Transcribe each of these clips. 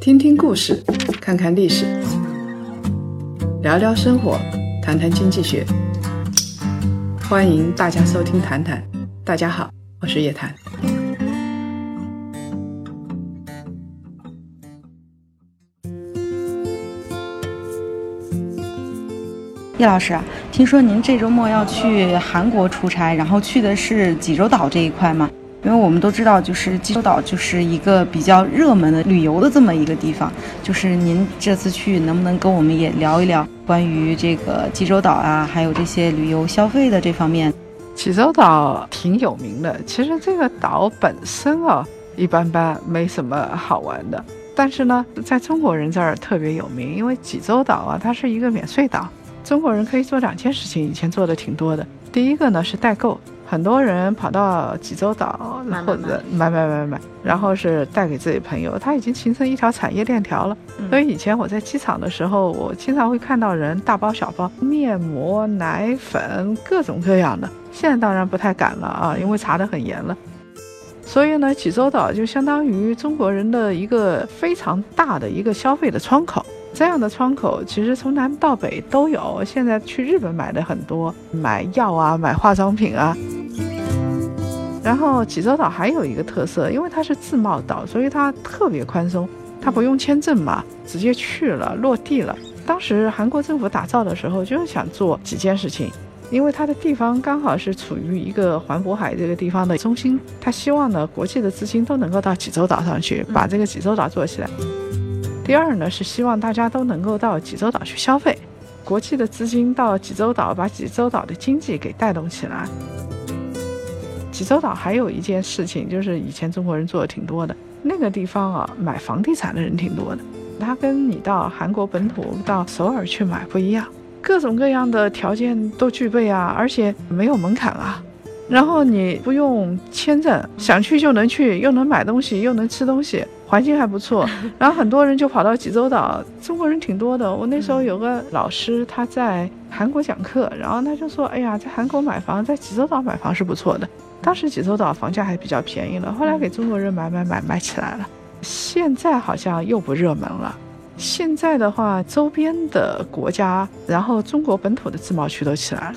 听听故事，看看历史，聊聊生活，谈谈经济学。欢迎大家收听《谈谈》，大家好，我是叶檀。叶老师，听说您这周末要去韩国出差，然后去的是济州岛这一块吗？因为我们都知道，就是济州岛就是一个比较热门的旅游的这么一个地方。就是您这次去，能不能跟我们也聊一聊关于这个济州岛啊，还有这些旅游消费的这方面？济州岛挺有名的，其实这个岛本身啊一般般，没什么好玩的。但是呢，在中国人这儿特别有名，因为济州岛啊，它是一个免税岛。中国人可以做两件事情，以前做的挺多的。第一个呢是代购，很多人跑到济州岛或者买买买买，然后是带给自己朋友，它已经形成一条产业链条了。所以以前我在机场的时候，我经常会看到人大包小包面膜、奶粉，各种各样的。现在当然不太敢了啊，因为查得很严了。所以呢，济州岛就相当于中国人的一个非常大的一个消费的窗口。这样的窗口其实从南到北都有。现在去日本买的很多，买药啊，买化妆品啊。然后济州岛还有一个特色，因为它是自贸岛，所以它特别宽松，它不用签证嘛，直接去了，落地了。当时韩国政府打造的时候，就是想做几件事情，因为它的地方刚好是处于一个环渤海这个地方的中心，他希望呢国际的资金都能够到济州岛上去，把这个济州岛做起来。第二呢，是希望大家都能够到济州岛去消费，国际的资金到济州岛，把济州岛的经济给带动起来。济州岛还有一件事情，就是以前中国人做的挺多的，那个地方啊，买房地产的人挺多的。它跟你到韩国本土到首尔去买不一样，各种各样的条件都具备啊，而且没有门槛啊。然后你不用签证，想去就能去，又能买东西，又能吃东西，环境还不错。然后很多人就跑到济州岛，中国人挺多的。我那时候有个老师，他在韩国讲课，然后他就说：“哎呀，在韩国买房，在济州岛买房是不错的。当时济州岛房价还比较便宜了，后来给中国人买买买买起来了。现在好像又不热门了。现在的话，周边的国家，然后中国本土的自贸区都起来了。”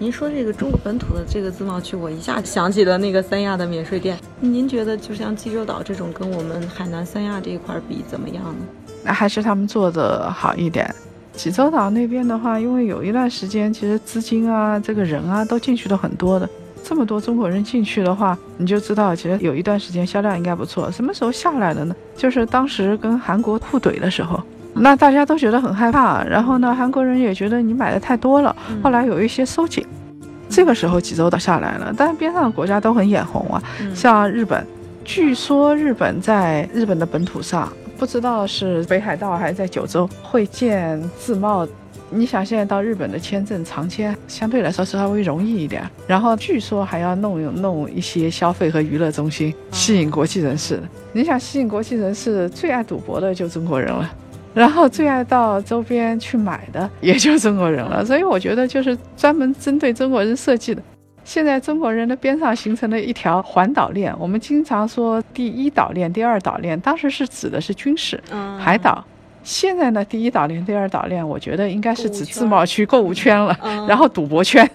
您说这个中国本土的这个自贸区，我一下想起了那个三亚的免税店。您觉得就像济州岛这种，跟我们海南三亚这一块比怎么样呢？那还是他们做的好一点。济州岛那边的话，因为有一段时间，其实资金啊、这个人啊都进去的很多的。这么多中国人进去的话，你就知道，其实有一段时间销量应该不错。什么时候下来的呢？就是当时跟韩国互怼的时候，那大家都觉得很害怕。然后呢，韩国人也觉得你买的太多了。后来有一些收紧。这个时候济州岛下来了，但是边上的国家都很眼红啊，像日本，据说日本在日本的本土上，不知道是北海道还是在九州会建自贸。你想现在到日本的签证长签相对来说稍微容易一点，然后据说还要弄弄一些消费和娱乐中心，吸引国际人士。你想吸引国际人士，最爱赌博的就中国人了。然后最爱到周边去买的 也就中国人了，所以我觉得就是专门针对中国人设计的。现在中国人的边上形成了一条环岛链，我们经常说第一岛链、第二岛链，当时是指的是军事、海岛。现在呢，第一岛链、第二岛链，我觉得应该是指自贸区、购物圈了，然后赌博圈。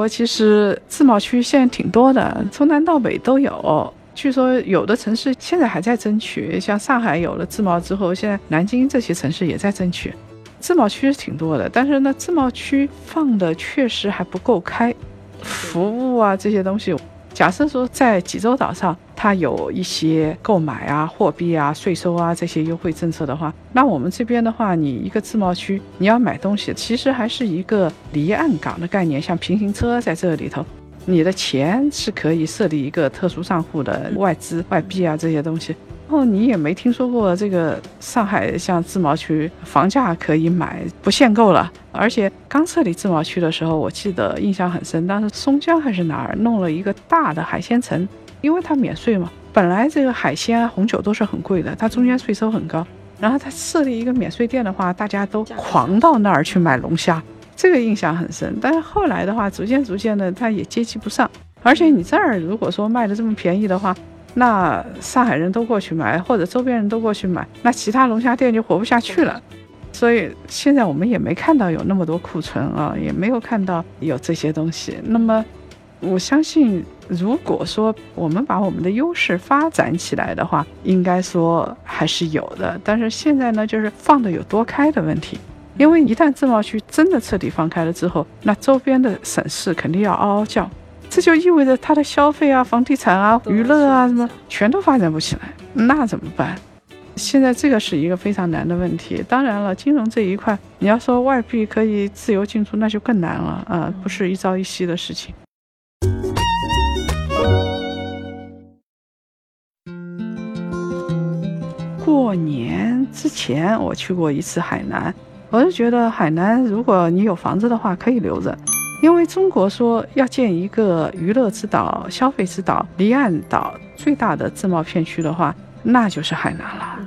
国其实自贸区现在挺多的，从南到北都有。据说有的城市现在还在争取，像上海有了自贸之后，现在南京这些城市也在争取。自贸区是挺多的，但是呢，自贸区放的确实还不够开，服务啊这些东西。假设说在济州岛上，它有一些购买啊、货币啊、税收啊这些优惠政策的话，那我们这边的话，你一个自贸区，你要买东西，其实还是一个离岸港的概念，像平行车在这里头，你的钱是可以设立一个特殊账户的，外资、外币啊这些东西。然后你也没听说过这个上海像自贸区房价可以买不限购了，而且刚设立自贸区的时候，我记得印象很深，当时松江还是哪儿弄了一个大的海鲜城，因为它免税嘛，本来这个海鲜、红酒都是很贵的，它中间税收很高，然后它设立一个免税店的话，大家都狂到那儿去买龙虾。这个印象很深。但是后来的话，逐渐逐渐的，它也接济不上。而且你这儿如果说卖的这么便宜的话，那上海人都过去买，或者周边人都过去买，那其他龙虾店就活不下去了。所以现在我们也没看到有那么多库存啊，也没有看到有这些东西。那么，我相信，如果说我们把我们的优势发展起来的话，应该说还是有的。但是现在呢，就是放的有多开的问题。因为一旦自贸区真的彻底放开了之后，那周边的省市肯定要嗷嗷叫，这就意味着它的消费啊、房地产啊、娱乐啊什么全都发展不起来，那怎么办？现在这个是一个非常难的问题。当然了，金融这一块，你要说外币可以自由进出，那就更难了啊，不是一朝一夕的事情。过年之前我去过一次海南，我就觉得海南，如果你有房子的话，可以留着，因为中国说要建一个娱乐之岛、消费之岛、离岸岛最大的自贸片区的话，那就是海南了。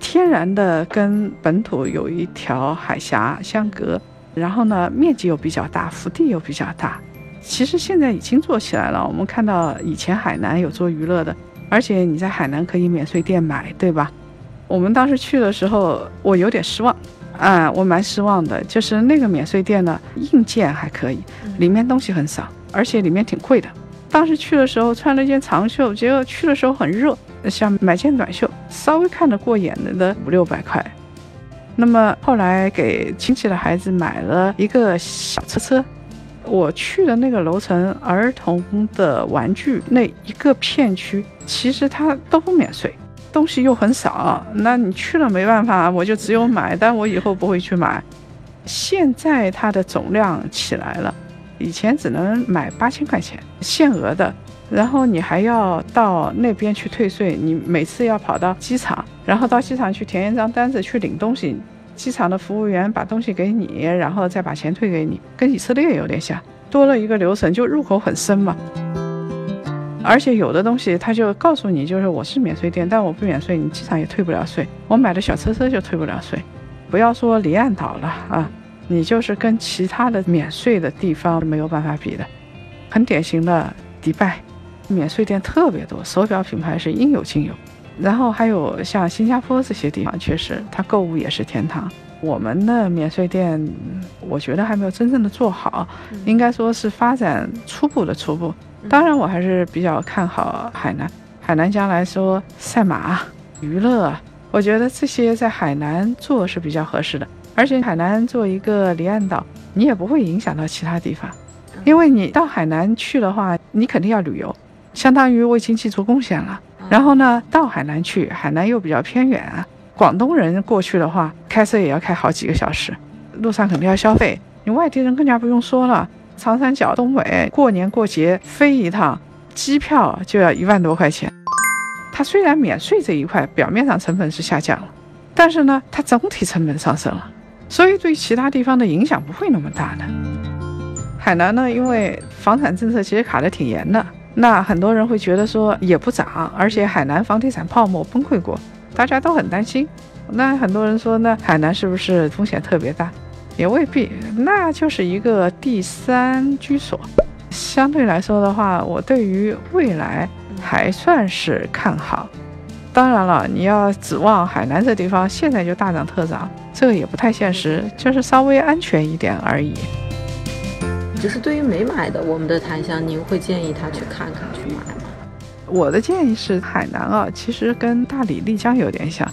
天然的跟本土有一条海峡相隔，然后呢，面积又比较大，腹地又比较大。其实现在已经做起来了。我们看到以前海南有做娱乐的，而且你在海南可以免税店买，对吧？我们当时去的时候，我有点失望，啊，我蛮失望的。就是那个免税店呢，硬件还可以，里面东西很少，而且里面挺贵的。当时去的时候穿了一件长袖，结果去的时候很热。想买件短袖，稍微看得过眼的的五六百块。那么后来给亲戚的孩子买了一个小车车。我去的那个楼层儿童的玩具那一个片区，其实它都不免税，东西又很少。那你去了没办法，我就只有买，但我以后不会去买。现在它的总量起来了，以前只能买八千块钱限额的。然后你还要到那边去退税，你每次要跑到机场，然后到机场去填一张单子去领东西，机场的服务员把东西给你，然后再把钱退给你，跟以色列有点像，多了一个流程，就入口很深嘛。而且有的东西他就告诉你，就是我是免税店，但我不免税，你机场也退不了税。我买的小车车就退不了税，不要说离岸岛了啊，你就是跟其他的免税的地方没有办法比的，很典型的迪拜。免税店特别多，手表品牌是应有尽有，然后还有像新加坡这些地方，确实它购物也是天堂。我们的免税店，我觉得还没有真正的做好，应该说是发展初步的初步。当然，我还是比较看好海南。海南将来说赛马、娱乐，我觉得这些在海南做是比较合适的。而且海南做一个离岸岛，你也不会影响到其他地方，因为你到海南去的话，你肯定要旅游。相当于为经济做贡献了。然后呢，到海南去，海南又比较偏远啊。广东人过去的话，开车也要开好几个小时，路上肯定要消费。你外地人更加不用说了，长三角、东北过年过节飞一趟，机票就要一万多块钱。它虽然免税这一块表面上成本是下降了，但是呢，它总体成本上升了，所以对其他地方的影响不会那么大的。海南呢，因为房产政策其实卡得挺严的。那很多人会觉得说也不涨，而且海南房地产泡沫崩溃过，大家都很担心。那很多人说，那海南是不是风险特别大？也未必，那就是一个第三居所。相对来说的话，我对于未来还算是看好。当然了，你要指望海南这地方现在就大涨特涨，这个也不太现实，就是稍微安全一点而已。就是对于没买的我们的檀香，您会建议他去看看去买吗？我的建议是，海南啊，其实跟大理、丽江有点像。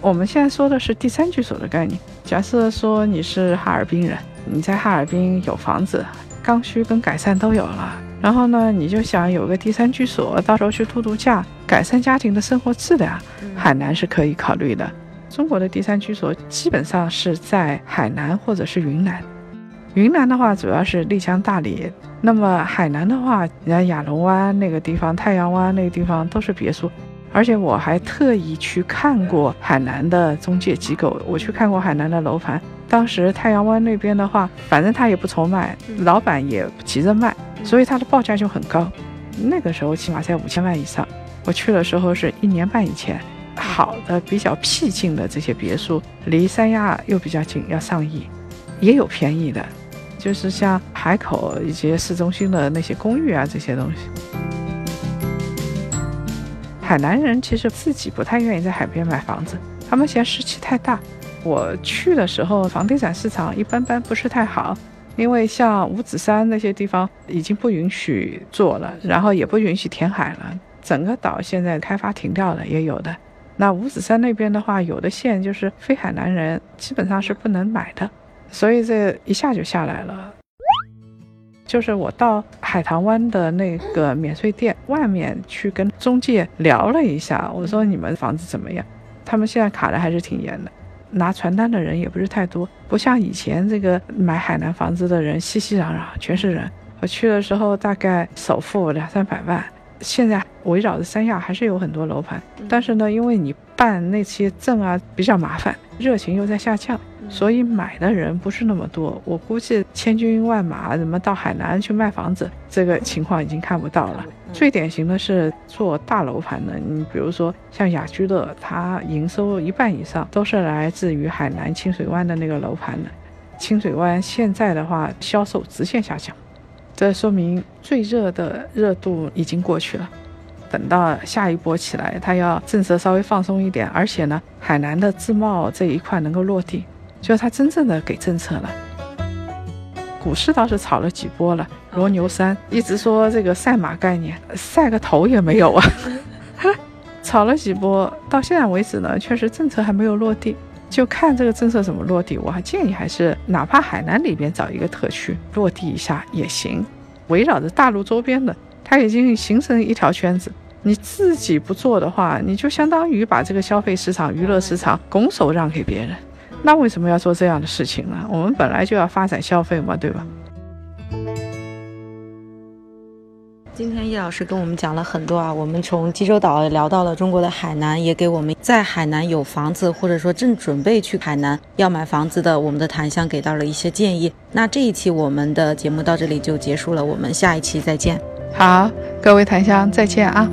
我们现在说的是第三居所的概念。假设说你是哈尔滨人，你在哈尔滨有房子，刚需跟改善都有了，然后呢，你就想有个第三居所，到时候去度度假，改善家庭的生活质量，海南是可以考虑的。中国的第三居所基本上是在海南或者是云南。云南的话，主要是丽江、大理；那么海南的话，你看亚龙湾那个地方、太阳湾那个地方都是别墅，而且我还特意去看过海南的中介机构，我去看过海南的楼盘。当时太阳湾那边的话，反正他也不愁卖，老板也不急着卖，所以他的报价就很高。那个时候起码在五千万以上。我去的时候是一年半以前，好的、比较僻静的这些别墅，离三亚又比较近，要上亿，也有便宜的。就是像海口以及市中心的那些公寓啊这些东西。海南人其实自己不太愿意在海边买房子，他们嫌湿气太大。我去的时候，房地产市场一般般，不是太好，因为像五指山那些地方已经不允许做了，然后也不允许填海了，整个岛现在开发停掉了，也有的。那五指山那边的话，有的县就是非海南人基本上是不能买的，所以这一下就下来了。就是我到海棠湾的那个免税店外面去跟中介聊了一下，我说你们房子怎么样？他们现在卡的还是挺严的，拿传单的人也不是太多，不像以前这个买海南房子的人熙熙攘攘，全是人。我去的时候大概首付两三百万。现在围绕着三亚还是有很多楼盘，但是呢，因为你办那些证啊比较麻烦，热情又在下降，所以买的人不是那么多。我估计千军万马怎么到海南去卖房子，这个情况已经看不到了。最典型的是做大楼盘的，你比如说像雅居乐，它营收一半以上都是来自于海南清水湾的那个楼盘的。清水湾现在的话，销售直线下降。这说明最热的热度已经过去了，等到下一波起来，它要政策稍微放松一点，而且呢，海南的自贸这一块能够落地，就是它真正的给政策了。股市倒是炒了几波了，罗牛山一直说这个赛马概念，赛个头也没有啊，炒了几波，到现在为止呢，确实政策还没有落地。就看这个政策怎么落地，我还建议还是哪怕海南里边找一个特区落地一下也行。围绕着大陆周边的，它已经形成一条圈子。你自己不做的话，你就相当于把这个消费市场、娱乐市场拱手让给别人。那为什么要做这样的事情呢？我们本来就要发展消费嘛，对吧？今天叶老师跟我们讲了很多啊，我们从济州岛聊到了中国的海南，也给我们在海南有房子或者说正准备去海南要买房子的我们的檀香给到了一些建议。那这一期我们的节目到这里就结束了，我们下一期再见。好，各位檀香再见啊。